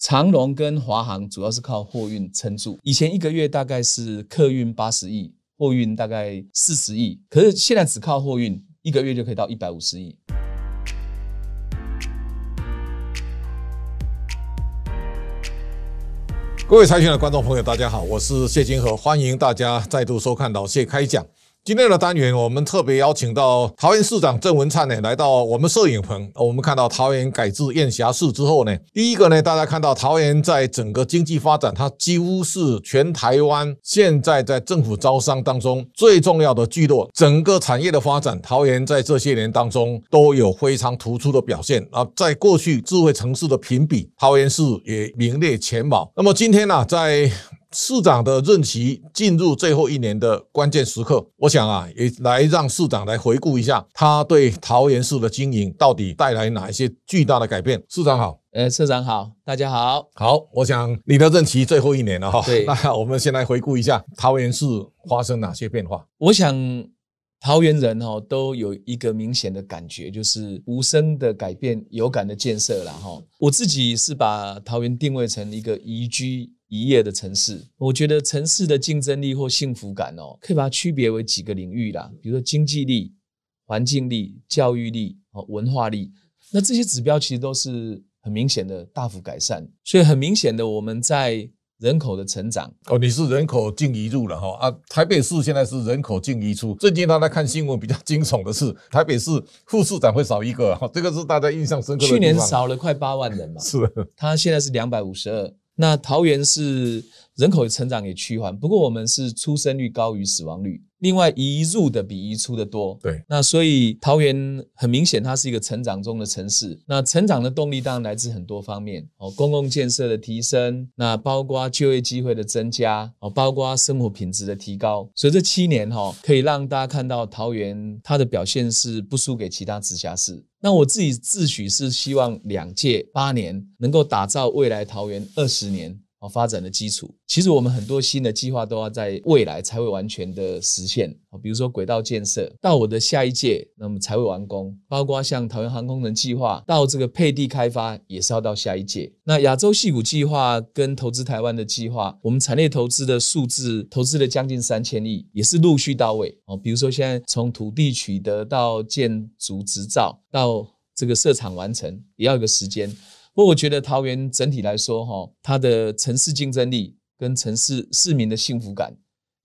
长荣跟华航主要是靠货运撑住，以前一个月大概是客运八十亿，货运大概四十亿，可是现在只靠货运，一个月就可以到一百五十亿。各位财讯的观众朋友，大家好，我是谢金河，欢迎大家再度收看老谢开讲。今天的单元，我们特别邀请到桃园市长郑文灿呢，来到我们摄影棚。我们看到桃园改制燕霞市之后呢，第一个呢，大家看到桃园在整个经济发展，它几乎是全台湾现在在政府招商当中最重要的聚落。整个产业的发展，桃园在这些年当中都有非常突出的表现啊。在过去智慧城市的评比，桃园市也名列前茅。那么今天呢，在市长的任期进入最后一年的关键时刻，我想啊，也来让市长来回顾一下他对桃园市的经营到底带来哪一些巨大的改变。市长好，呃，社长好，大家好。好，我想你的任期最后一年了哈。对，那我们先来回顾一下桃园市发生哪些变化。我想桃园人哈都有一个明显的感觉，就是无声的改变，有感的建设了哈。我自己是把桃园定位成一个宜居。一夜的城市，我觉得城市的竞争力或幸福感哦，可以把它区别为几个领域啦，比如说经济力、环境力、教育力、哦文化力，那这些指标其实都是很明显的大幅改善。所以很明显的，我们在人口的成长哦，你是人口净移入了哈啊，台北市现在是人口净移出。最近大家看新闻比较惊悚的是，台北市副市长会少一个哈，这个是大家印象深刻的。去年少了快八万人嘛，是，他现在是两百五十二。那桃园是人口的成长也趋缓，不过我们是出生率高于死亡率。另外移入的比移出的多，对。那所以桃园很明显，它是一个成长中的城市。那成长的动力当然来自很多方面哦，公共建设的提升，那包括就业机会的增加哦，包括生活品质的提高。所以这七年哈，可以让大家看到桃园它的表现是不输给其他直辖市。那我自己自诩是希望两届八年能够打造未来桃园二十年。好发展的基础，其实我们很多新的计划都要在未来才会完全的实现。比如说轨道建设，到我的下一届，那么才会完工。包括像桃园航空城计划，到这个配地开发也是要到下一届。那亚洲矽谷计划跟投资台湾的计划，我们产业投资的数字投资了将近三千亿，也是陆续到位。哦，比如说现在从土地取得到建筑执照，到这个设厂完成，也要一个时间。不过我觉得桃园整体来说，哈，它的城市竞争力跟城市市民的幸福感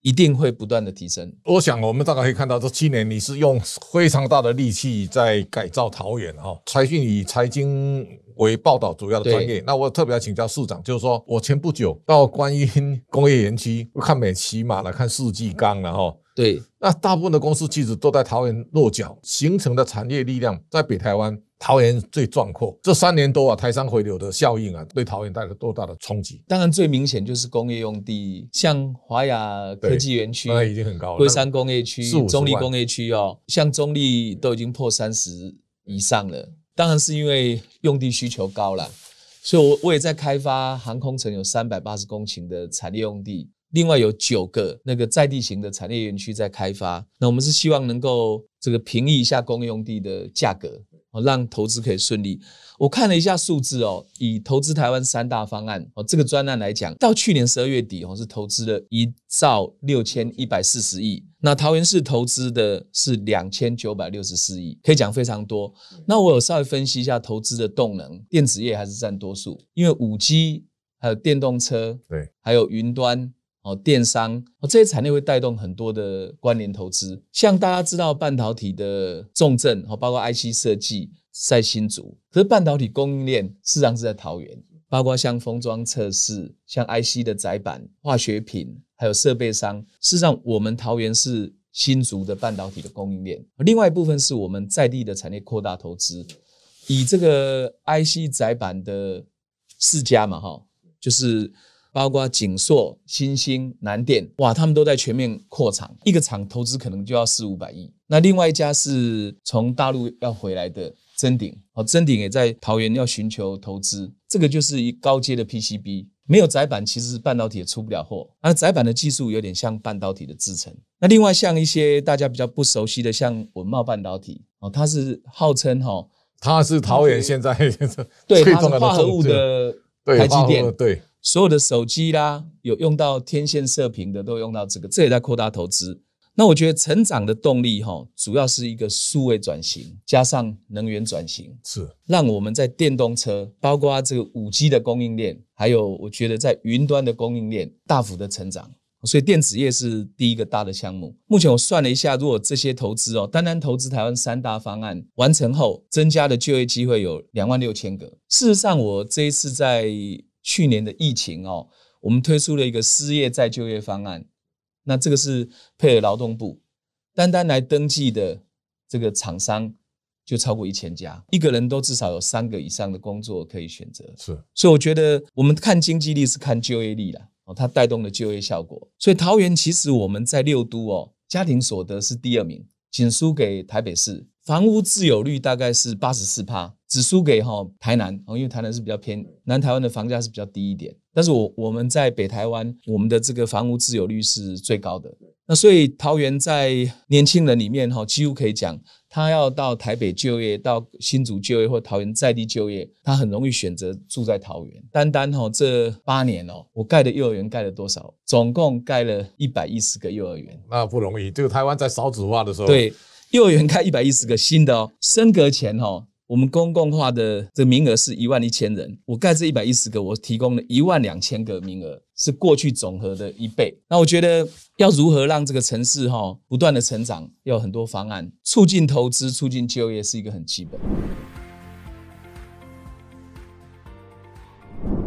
一定会不断的提升。我想我们大概可以看到，这七年你是用非常大的力气在改造桃园，哈。财讯以财经为报道主要的专业，那我特别要请教市长，就是说我前不久到观音工业园区看美琪玛了，看世纪钢了，哈。对，那大部分的公司其实都在桃园落脚，形成的产业力量在北台湾。桃园最壮阔，这三年多啊，台商回流的效应啊，对桃园带来多大的冲击？当然最明显就是工业用地，像华亚科技园区，那已经很高了。龟山工业区、中立工业区哦，像中立都已经破三十以上了。当然是因为用地需求高了，所以我我也在开发航空城，有三百八十公顷的产业用地，另外有九个那个在地型的产业园区在开发。那我们是希望能够这个平抑一下工业用地的价格。让投资可以顺利。我看了一下数字哦，以投资台湾三大方案哦这个专案来讲，到去年十二月底哦是投资了一兆六千一百四十亿。那桃园市投资的是两千九百六十四亿，可以讲非常多。那我有稍微分析一下投资的动能，电子业还是占多数，因为五 G 还有电动车，对，还有云端。哦，电商哦，这些产业会带动很多的关联投资。像大家知道半导体的重镇，哦，包括 IC 设计在新竹，可是半导体供应链事实上是在桃园，包括像封装测试、像 IC 的载板、化学品，还有设备商。事实上，我们桃园是新竹的半导体的供应链。另外一部分是我们在地的产业扩大投资，以这个 IC 载板的四家嘛，哈，就是。包括景硕、新兴、南电，哇，他们都在全面扩厂，一个厂投资可能就要四五百亿。那另外一家是从大陆要回来的臻鼎，哦，臻鼎也在桃园要寻求投资，这个就是一高阶的 PCB，没有载板，其实半导体也出不了货。那载板的技术有点像半导体的制程。那另外像一些大家比较不熟悉的，像稳懋半导体，哦，它是号称哈，它是桃园现在 对，它是化合物的。台积电，对，所有的手机啦，有用到天线射频的，都用到这个，这也在扩大投资。那我觉得成长的动力哈，主要是一个数位转型，加上能源转型，是让我们在电动车，包括这个五 G 的供应链，还有我觉得在云端的供应链大幅的成长。所以电子业是第一个大的项目。目前我算了一下，如果这些投资哦，单单投资台湾三大方案完成后，增加的就业机会有两万六千个。事实上，我这一次在去年的疫情哦，我们推出了一个失业再就业方案。那这个是配合劳动部，单单来登记的这个厂商就超过一千家，一个人都至少有三个以上的工作可以选择。是，所以我觉得我们看经济力是看就业力啦，哦，它带动了就业效果。所以桃园其实我们在六都哦，家庭所得是第二名，仅输给台北市。房屋自有率大概是八十四趴，只输给哈台南哦，因为台南是比较偏南台湾的房价是比较低一点。但是我我们在北台湾，我们的这个房屋自有率是最高的。那所以桃园在年轻人里面哈，几乎可以讲，他要到台北就业、到新竹就业或桃园在地就业，他很容易选择住在桃园。单单哈这八年哦，我盖的幼儿园盖了多少？总共盖了一百一十个幼儿园。那不容易，就台湾在少子化的时候，对。幼儿园开一百一十个新的哦，升格前哦，我们公共化的这名额是一万一千人，我盖这一百一十个，我提供了一万两千个名额，是过去总和的一倍。那我觉得要如何让这个城市哈不断的成长，要很多方案，促进投资、促进就业是一个很基本。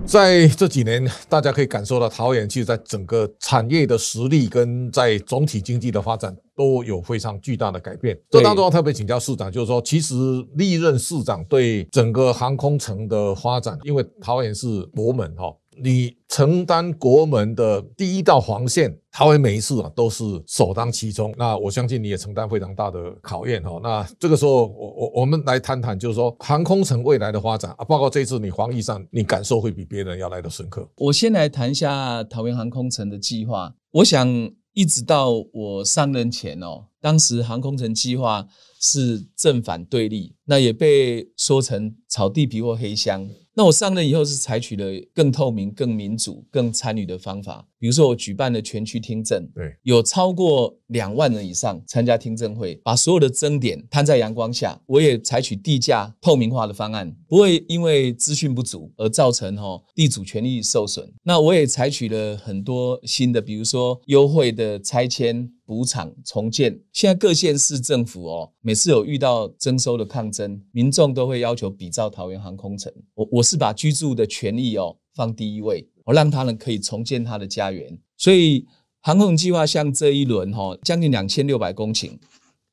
在这几年，大家可以感受到桃园其实在整个产业的实力跟在总体经济的发展都有非常巨大的改变。这当中要特别请教市长，就是说，其实历任市长对整个航空城的发展，因为桃园是国门哈。你承担国门的第一道防线，桃园每一次啊都是首当其冲。那我相信你也承担非常大的考验哈。那这个时候，我我我们来谈谈，就是说航空城未来的发展啊，包括这次你防疫上，你感受会比别人要来得深刻。我先来谈一下桃园航空城的计划。我想一直到我上任前哦，当时航空城计划是正反对立，那也被说成炒地皮或黑箱。那我上任以后是采取了更透明、更民主、更参与的方法。比如说，我举办了全区听证，对，有超过两万人以上参加听证会，把所有的争点摊在阳光下。我也采取地价透明化的方案，不会因为资讯不足而造成哈地主权利受损。那我也采取了很多新的，比如说优惠的拆迁补偿重建。现在各县市政府哦，每次有遇到征收的抗争，民众都会要求比照桃园航空城。我我是把居住的权益哦放第一位。我让他们可以重建他的家园，所以航空计划像这一轮哈，将近两千六百公顷，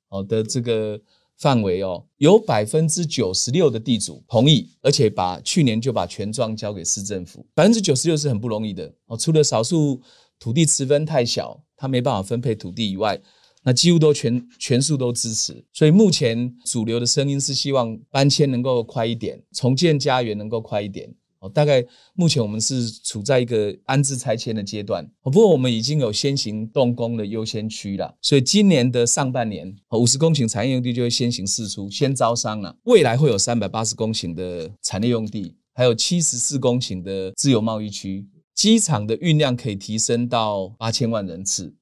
好的这个范围哦，有百分之九十六的地主同意，而且把去年就把权状交给市政府，百分之九十六是很不容易的哦。除了少数土地持分太小，他没办法分配土地以外，那几乎都全全数都支持。所以目前主流的声音是希望搬迁能够快一点，重建家园能够快一点。哦大概目前我们是处在一个安置拆迁的阶段，不过我们已经有先行动工的优先区了，所以今年的上半年，五十公顷产业用地就会先行释出，先招商了。未来会有三百八十公顷的产业用地，还有七十四公顷的自由贸易区，机场的运量可以提升到八千万人次。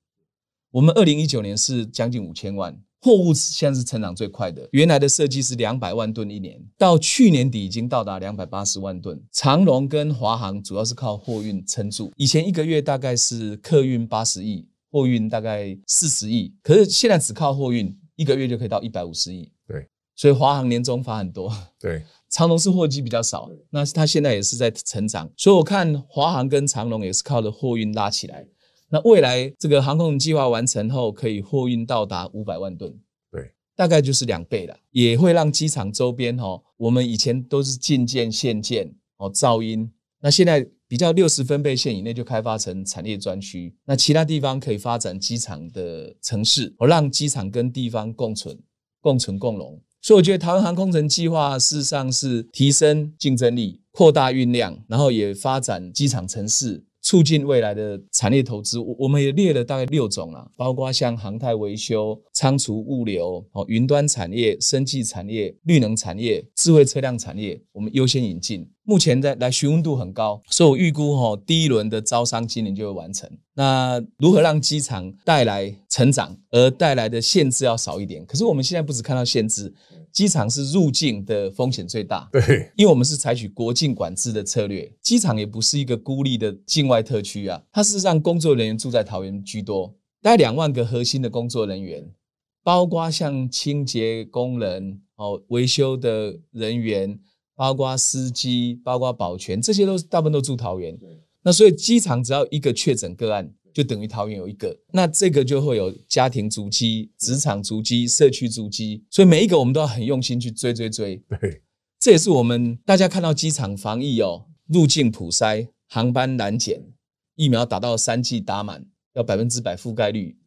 我们二零一九年是将近五千万。货物现在是成长最快的，原来的设计是两百万吨一年，到去年底已经到达两百八十万吨。长龙跟华航主要是靠货运撑住，以前一个月大概是客运八十亿，货运大概四十亿，可是现在只靠货运，一个月就可以到一百五十亿。对，所以华航年终发很多。对，长龙是货机比较少，那它现在也是在成长，所以我看华航跟长龙也是靠着货运拉起来。那未来这个航空计划完成后，可以货运到达五百万吨，对，大概就是两倍了，也会让机场周边哦，我们以前都是近建、现建哦，噪音，那现在比较六十分贝线以内就开发成产业专区，那其他地方可以发展机场的城市，哦，让机场跟地方共存、共存共荣。所以我觉得台湾航空城计划事实上是提升竞争力、扩大运量，然后也发展机场城市。促进未来的产业投资，我我们也列了大概六种啊，包括像航太维修、仓储物流、哦云端产业、生技产业、绿能产业、智慧车辆产业，我们优先引进。目前在来询问度很高，所以我预估哈，第一轮的招商今年就会完成。那如何让机场带来成长，而带来的限制要少一点？可是我们现在不只看到限制，机场是入境的风险最大。对，因为我们是采取国境管制的策略，机场也不是一个孤立的境外特区啊，它事实上工作人员住在桃园居多，大概两万个核心的工作人员，包括像清洁工人、哦维修的人员。包括司机，包括保全，这些都是大部分都住桃园。那所以机场只要一个确诊个案，就等于桃园有一个。那这个就会有家庭足迹、职场足迹、社区足迹，所以每一个我们都要很用心去追追追。对，这也是我们大家看到机场防疫哦，入境普筛、航班拦检、疫苗打到三剂打满，要百分之百覆盖率。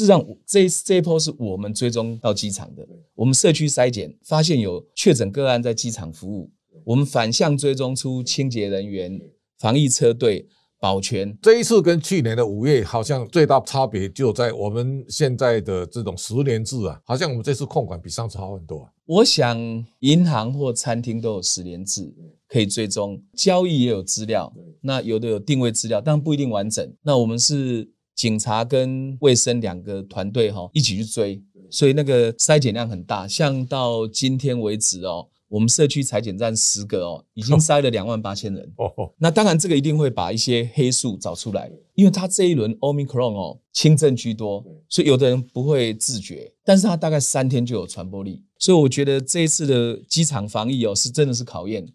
事实上，这这一波是我们追踪到机场的。我们社区筛检发现有确诊个案在机场服务，我们反向追踪出清洁人员、防疫车队、保全。这一次跟去年的五月好像最大差别就在我们现在的这种十年制啊，好像我们这次控管比上次好很多啊。我想银行或餐厅都有十年制可以追踪，交易也有资料，那有的有定位资料，但不一定完整。那我们是。警察跟卫生两个团队哈一起去追，所以那个筛检量很大。像到今天为止哦，我们社区裁检站十个哦，已经筛了两万八千人。哦，那当然这个一定会把一些黑数找出来，因为他这一轮 Omicron 哦轻症居多，所以有的人不会自觉，但是他大概三天就有传播力。所以我觉得这一次的机场防疫哦是真的是考验。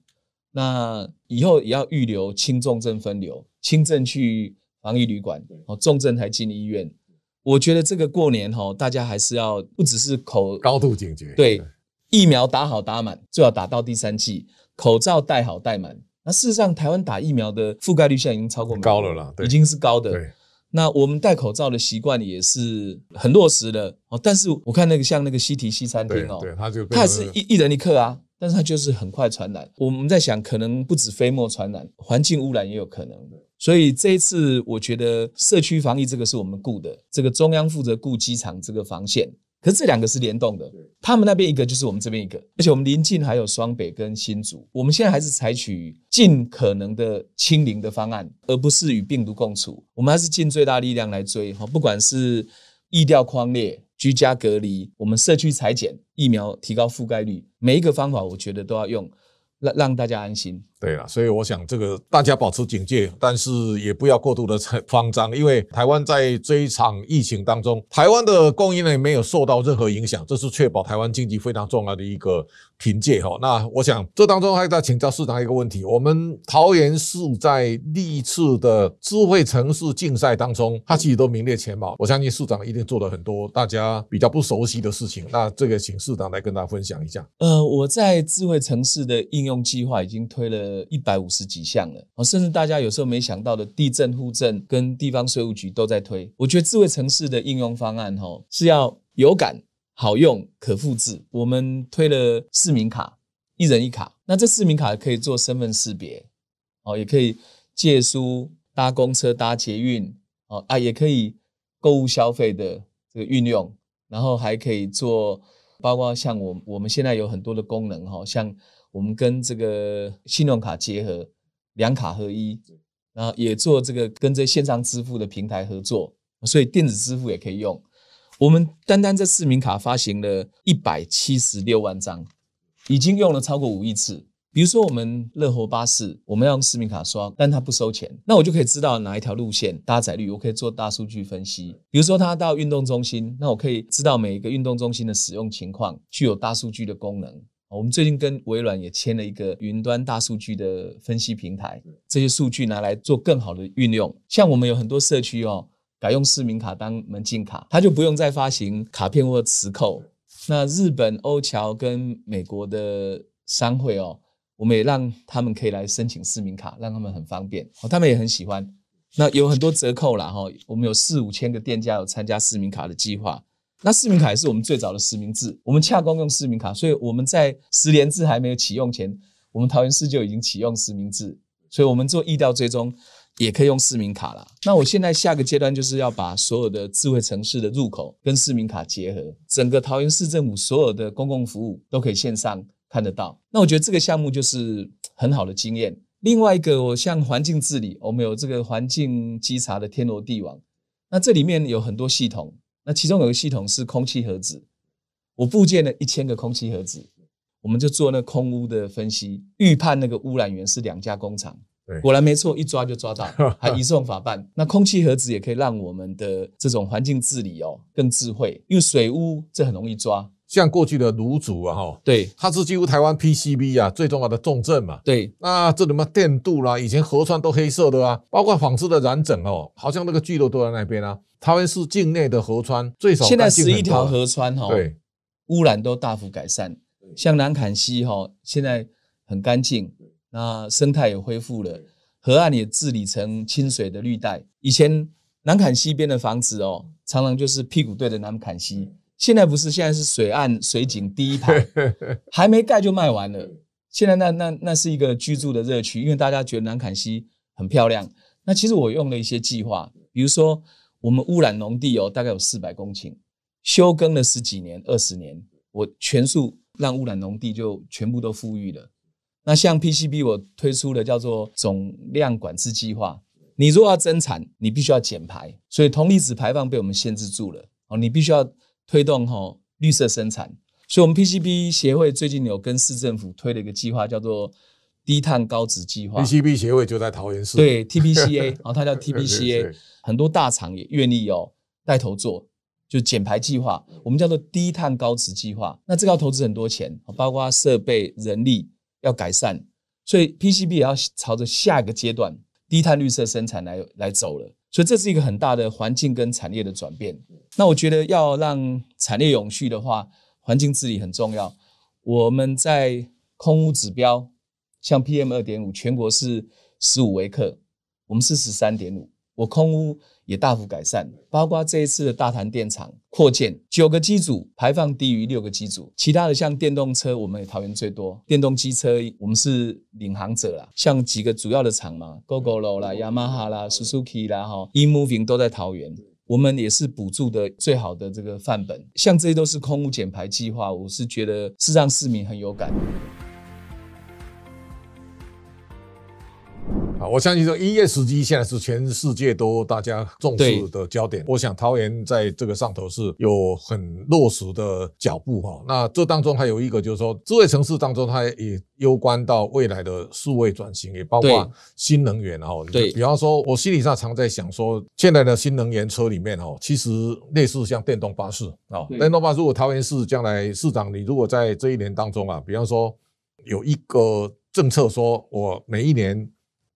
那以后也要预留轻重症分流，轻症去。防疫旅馆，哦，重症才进医院。我觉得这个过年哈，大家还是要不只是口高度警觉，对，疫苗打好打满，最好打到第三剂，口罩戴好戴满。那事实上，台湾打疫苗的覆盖率现在已经超过高了啦，已经是高的。对，那我们戴口罩的习惯也是很落实的哦。但是我看那个像那个西提西餐厅哦，对，他就他还是一一人一客啊，但是它就是很快传染。我们在想，可能不止飞沫传染，环境污染也有可能的。所以这一次，我觉得社区防疫这个是我们顾的，这个中央负责顾机场这个防线，可是这两个是联动的，他们那边一个就是我们这边一个，而且我们临近还有双北跟新竹，我们现在还是采取尽可能的清零的方案，而不是与病毒共处，我们还是尽最大力量来追哈，不管是疫调框列、居家隔离，我们社区裁剪、疫苗提高覆盖率，每一个方法我觉得都要用，让让大家安心。对了，所以我想这个大家保持警戒，但是也不要过度的 慌张，因为台湾在这一场疫情当中，台湾的供应链没有受到任何影响，这是确保台湾经济非常重要的一个凭借哈。那我想这当中还在请教市长一个问题：我们桃园市在历次的智慧城市竞赛当中，它其实都名列前茅。我相信市长一定做了很多大家比较不熟悉的事情。那这个请市长来跟大家分享一下。呃，我在智慧城市的应用计划已经推了。呃一百五十几项了，甚至大家有时候没想到的地震户政跟地方税务局都在推。我觉得智慧城市的应用方案哈是要有感、好用、可复制。我们推了市民卡，一人一卡。那这市民卡可以做身份识别，哦，也可以借书、搭公车、搭捷运，哦啊，也可以购物消费的这个运用，然后还可以做，包括像我我们现在有很多的功能哈，像。我们跟这个信用卡结合，两卡合一，然后也做这个跟这线上支付的平台合作，所以电子支付也可以用。我们单单这市民卡发行了一百七十六万张，已经用了超过五亿次。比如说我们乐活巴士，我们要用市民卡刷，但它不收钱，那我就可以知道哪一条路线搭载率，我可以做大数据分析。比如说它到运动中心，那我可以知道每一个运动中心的使用情况，具有大数据的功能。我们最近跟微软也签了一个云端大数据的分析平台，这些数据拿来做更好的运用。像我们有很多社区哦，改用市民卡当门禁卡，它就不用再发行卡片或磁扣。那日本欧侨跟美国的商会哦，我们也让他们可以来申请市民卡，让他们很方便，他们也很喜欢。那有很多折扣啦哈，我们有四五千个店家有参加市民卡的计划。那市民卡也是我们最早的实名制，我们洽公用市民卡，所以我们在实联制还没有启用前，我们桃园市就已经启用实名制，所以我们做疫调追踪也可以用市民卡了。那我现在下个阶段就是要把所有的智慧城市的入口跟市民卡结合，整个桃园市政府所有的公共服务都可以线上看得到。那我觉得这个项目就是很好的经验。另外一个，我像环境治理，我们有这个环境稽查的天罗地网。那这里面有很多系统，那其中有个系统是空气盒子，我布建了一千个空气盒子，我们就做那空污的分析，预判那个污染源是两家工厂。果然没错，一抓就抓到，还移送法办。那空气盒子也可以让我们的这种环境治理哦更智慧，因为水污这很容易抓。像过去的卤煮啊，哈，对，它是几乎台湾 PCB 啊最重要的重镇嘛。对，那这里面电镀啦，以前河川都黑色的啊，包括纺织的染整哦，好像那个聚落都在那边啊。台湾是境内的河川最少现在十一条河川哈，对，污染都大幅改善。像南坎溪哈，现在很干净。那生态也恢复了，河岸也治理成清水的绿带。以前南坎溪边的房子哦，常常就是屁股对着南坎溪。现在不是，现在是水岸水景第一排，还没盖就卖完了。现在那那那是一个居住的热区，因为大家觉得南坎西很漂亮。那其实我用了一些计划，比如说我们污染农地哦，大概有四百公顷，休耕了十几年、二十年，我全数让污染农地就全部都富裕了。那像 PCB，我推出的叫做总量管制计划。你如果要增产，你必须要减排，所以铜离子排放被我们限制住了。哦，你必须要推动哈绿色生产。所以，我们 PCB 协会最近有跟市政府推了一个计划，叫做低碳高值计划。PCB 协会就在桃园市。对，TPCA，哦，它叫 TPCA，很多大厂也愿意哦带头做，就减排计划，我们叫做低碳高值计划。那这个要投资很多钱，包括设备、人力。要改善，所以 PCB 也要朝着下一个阶段低碳绿色生产来来走了。所以这是一个很大的环境跟产业的转变。那我觉得要让产业永续的话，环境治理很重要。我们在空污指标，像 PM 二点五，全国是十五微克，我们是十三点五。我空污也大幅改善，包括这一次的大潭电厂扩建，九个机组排放低于六个机组，其他的像电动车，我们也桃园最多，电动机车我们是领航者啦，像几个主要的厂嘛，Gogoro 啦、雅马哈啦、Suzuki 啦、哈、E-Moving 都在桃园，我们也是补助的最好的这个范本，像这些都是空污减排计划，我是觉得是让市民很有感。啊，我相信说 ESG 现在是全世界都大家重视的焦点。我想桃园在这个上头是有很落实的脚步哈。那这当中还有一个就是说，智慧城市当中它也攸关到未来的数位转型，也包括新能源哈。对，比方说，我心理上常在想说，现在的新能源车里面哈，其实类似像电动巴士啊，电动巴士如果桃园市将来市长，你如果在这一年当中啊，比方说有一个政策说，我每一年。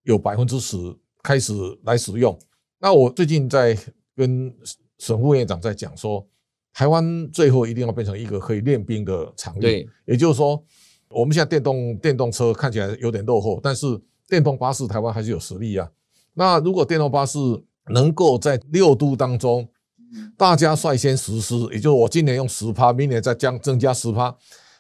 有百分之十开始来使用，那我最近在跟沈副院长在讲说，台湾最后一定要变成一个可以练兵的场域。对，也就是说，我们现在电动电动车看起来有点落后，但是电动巴士台湾还是有实力啊。那如果电动巴士能够在六都当中，大家率先实施，也就是我今年用十趴，明年再将增加十趴，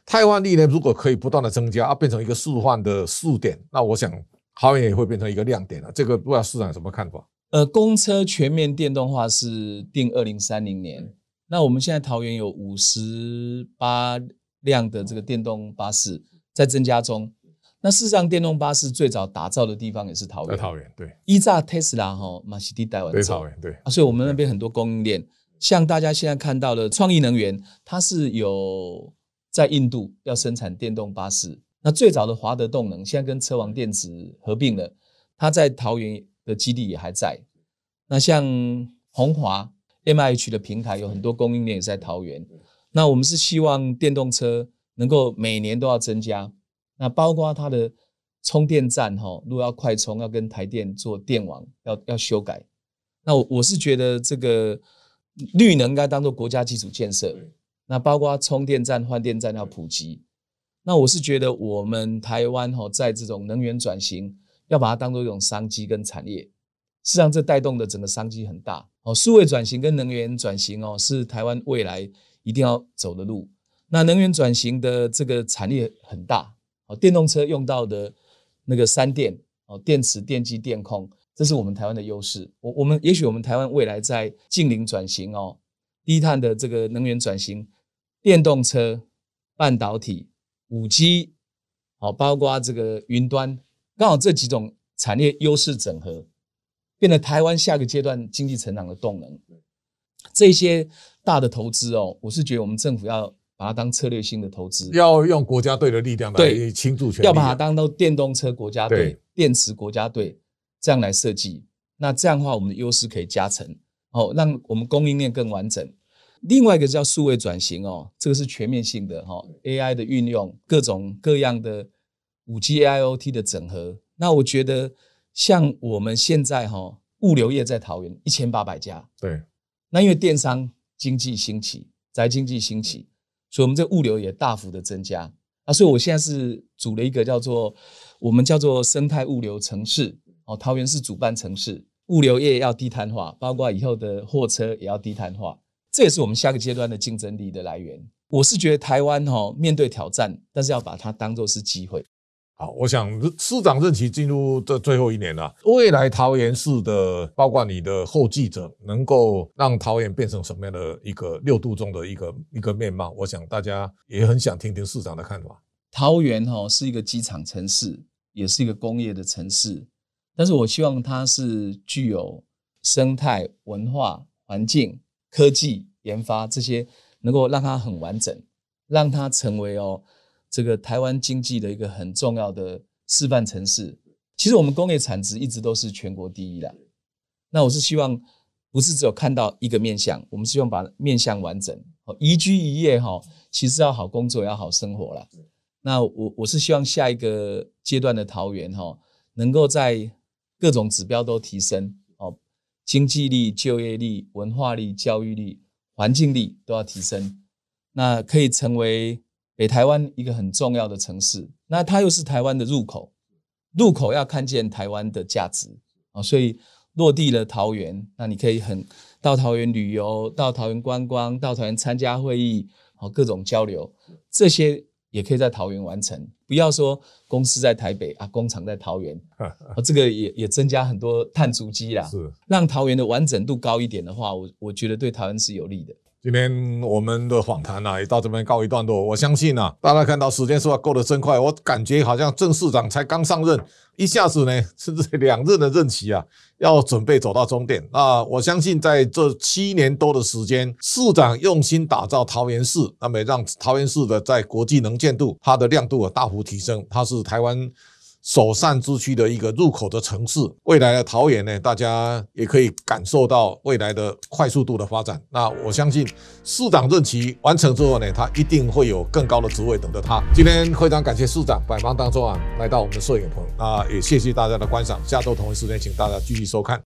台湾力呢如果可以不断的增加，啊，变成一个示范的试点，那我想。桃园也会变成一个亮点了，这个不知道市长有什么看法？呃，公车全面电动化是定二零三零年，那我们现在桃园有五十八辆的这个电动巴士在增加中。那事实上，电动巴士最早打造的地方也是桃园。桃园对，依炸 Tesla 哈，马西蒂带完桃园对啊，所以我们那边很多供应链，像大家现在看到的创意能源，它是有在印度要生产电动巴士。那最早的华德动能现在跟车王电子合并了，它在桃园的基地也还在。那像宏华 MIH 的平台有很多供应链也在桃园。那我们是希望电动车能够每年都要增加，那包括它的充电站哈，如果要快充，要跟台电做电网要要修改。那我我是觉得这个绿能应该当做国家基础建设，那包括充电站、换电站要普及。那我是觉得，我们台湾哈，在这种能源转型，要把它当做一种商机跟产业。事实上，这带动的整个商机很大哦。数位转型跟能源转型哦，是台湾未来一定要走的路。那能源转型的这个产业很大哦，电动车用到的那个三电哦，电池、电机、电控，这是我们台湾的优势。我我们也许我们台湾未来在净零转型哦，低碳的这个能源转型，电动车、半导体。五 G，好，包括这个云端，刚好这几种产业优势整合，变得台湾下个阶段经济成长的动能。这些大的投资哦，我是觉得我们政府要把它当策略性的投资，要用国家队的力量来倾注全力，要把它当做电动车国家队、电池国家队这样来设计。那这样的话，我们的优势可以加成，哦，让我们供应链更完整。另外一个叫数位转型哦，这个是全面性的哈，AI 的运用，各种各样的五 G AIoT 的整合。那我觉得像我们现在哈，物流业在桃园一千八百家，对。那因为电商经济兴起，宅经济兴起，所以我们这物流也大幅的增加。啊，所以我现在是组了一个叫做我们叫做生态物流城市哦，桃园是主办城市，物流业要低碳化，包括以后的货车也要低碳化。这也是我们下个阶段的竞争力的来源。我是觉得台湾哈面对挑战，但是要把它当做是机会。好，我想市长任期进入这最后一年了，未来桃园市的，包括你的后继者，能够让桃园变成什么样的一个六度中的一个一个面貌？我想大家也很想听听市长的看法。桃园哈是一个机场城市，也是一个工业的城市，但是我希望它是具有生态、文化、环境。科技研发这些能够让它很完整，让它成为哦这个台湾经济的一个很重要的示范城市。其实我们工业产值一直都是全国第一的。那我是希望不是只有看到一个面向，我们希望把面向完整。宜居宜业哈，其实要好工作，要好生活了。那我我是希望下一个阶段的桃园哈，能够在各种指标都提升。经济力、就业力、文化力、教育力、环境力都要提升，那可以成为北台湾一个很重要的城市。那它又是台湾的入口，入口要看见台湾的价值啊，所以落地了桃园，那你可以很到桃园旅游，到桃园观光，到桃园参加会议，好各种交流，这些。也可以在桃园完成，不要说公司在台北啊，工厂在桃园，这个也也增加很多碳足迹啦。是，让桃园的完整度高一点的话，我我觉得对台湾是有利的。今天我们的访谈呢，也到这边告一段落。我相信啊，大家看到时间说过得真快，我感觉好像郑市长才刚上任，一下子呢，甚至两任的任期啊，要准备走到终点。那我相信在这七年多的时间，市长用心打造桃园市，那么让桃园市的在国际能见度，它的亮度啊大幅提升，它是台湾。首善之区的一个入口的城市，未来的桃园呢，大家也可以感受到未来的快速度的发展。那我相信市长任期完成之后呢，他一定会有更高的职位等着他。今天非常感谢市长百忙当中啊来到我们的摄影棚，那也谢谢大家的观赏。下周同一时间，请大家继续收看。